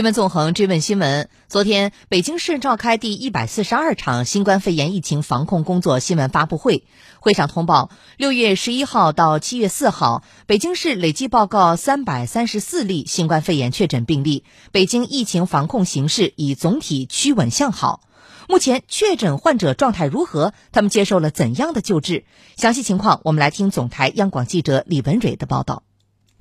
新闻纵横追问新闻：昨天，北京市召开第一百四十二场新冠肺炎疫情防控工作新闻发布会。会上通报，六月十一号到七月四号，北京市累计报告三百三十四例新冠肺炎确诊病例。北京疫情防控形势已总体趋稳向好。目前确诊患者状态如何？他们接受了怎样的救治？详细情况，我们来听总台央广记者李文蕊的报道。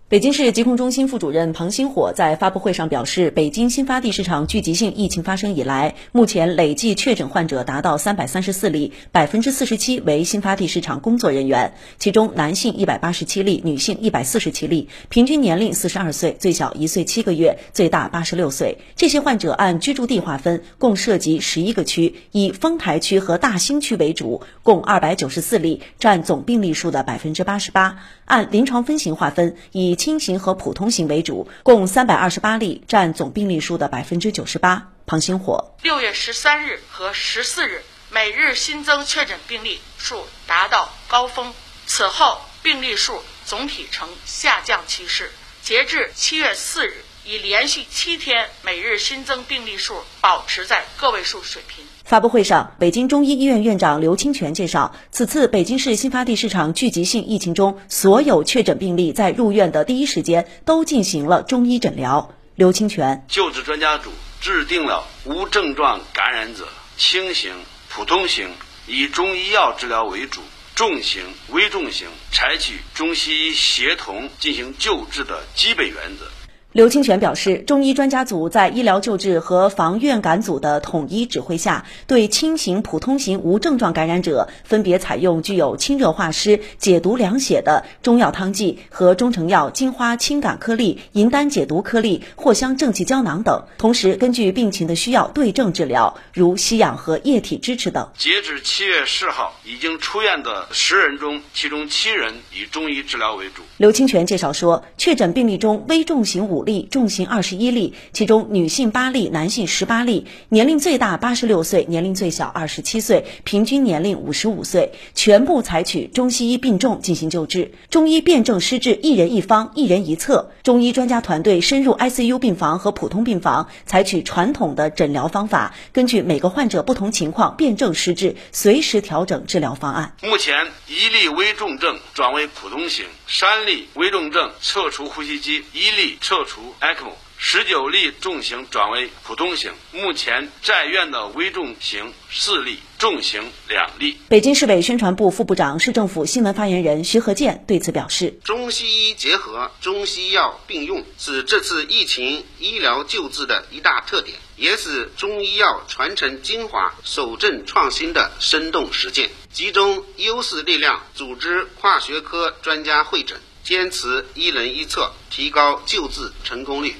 北京市疾控中心副主任庞星火在发布会上表示，北京新发地市场聚集性疫情发生以来，目前累计确诊患者达到三百三十四例，百分之四十七为新发地市场工作人员，其中男性一百八十七例，女性一百四十七例，平均年龄四十二岁，最小一岁七个月，最大八十六岁。这些患者按居住地划分，共涉及十一个区，以丰台区和大兴区为主，共二百九十四例，占总病例数的百分之八十八。按临床分型划分，以轻型和普通型为主，共三百二十八例，占总病例数的百分之九十八。庞星火，六月十三日和十四日每日新增确诊病例数达到高峰，此后病例数总体呈下降趋势。截至七月四日。已连续七天每日新增病例数保持在个位数水平。发布会上，北京中医医院院长刘清泉介绍，此次北京市新发地市场聚集性疫情中，所有确诊病例在入院的第一时间都进行了中医诊疗。刘清泉，救治专家组制定了无症状感染者轻型、普通型以中医药治疗为主，重型、危重型采取中西医协同进行救治的基本原则。刘清泉表示，中医专家组在医疗救治和防院感组的统一指挥下，对轻型、普通型无症状感染者，分别采用具有清热化湿、解毒凉血的中药汤剂和中成药金花清感颗粒、银丹解毒颗粒、藿香正气胶囊等，同时根据病情的需要对症治疗，如吸氧和液体支持等。截至七月四号，已经出院的十人中，其中七人以中医治疗为主。刘清泉介绍说，确诊病例中危重型五。例重型二十一例，其中女性八例，男性十八例，年龄最大八十六岁，年龄最小二十七岁，平均年龄五十五岁，全部采取中西医并重进行救治。中医辨证施治，一人一方，一人一策。中医专家团队深入 ICU 病房和普通病房，采取传统的诊疗方法，根据每个患者不同情况辨证施治，随时调整治疗方案。目前一例危重症转为普通型，三例危重症撤除呼吸机，一例撤除。ECMO 十九例重型转为普通型，目前在院的危重型四例，重型两例。北京市委宣传部副部长、市政府新闻发言人徐和建对此表示：中西医结合，中西药并用，是这次疫情医疗救治的一大特点，也是中医药传承精华、守正创新的生动实践。集中优势力量，组织跨学科专家会诊。坚持一人一策，提高救治成功率。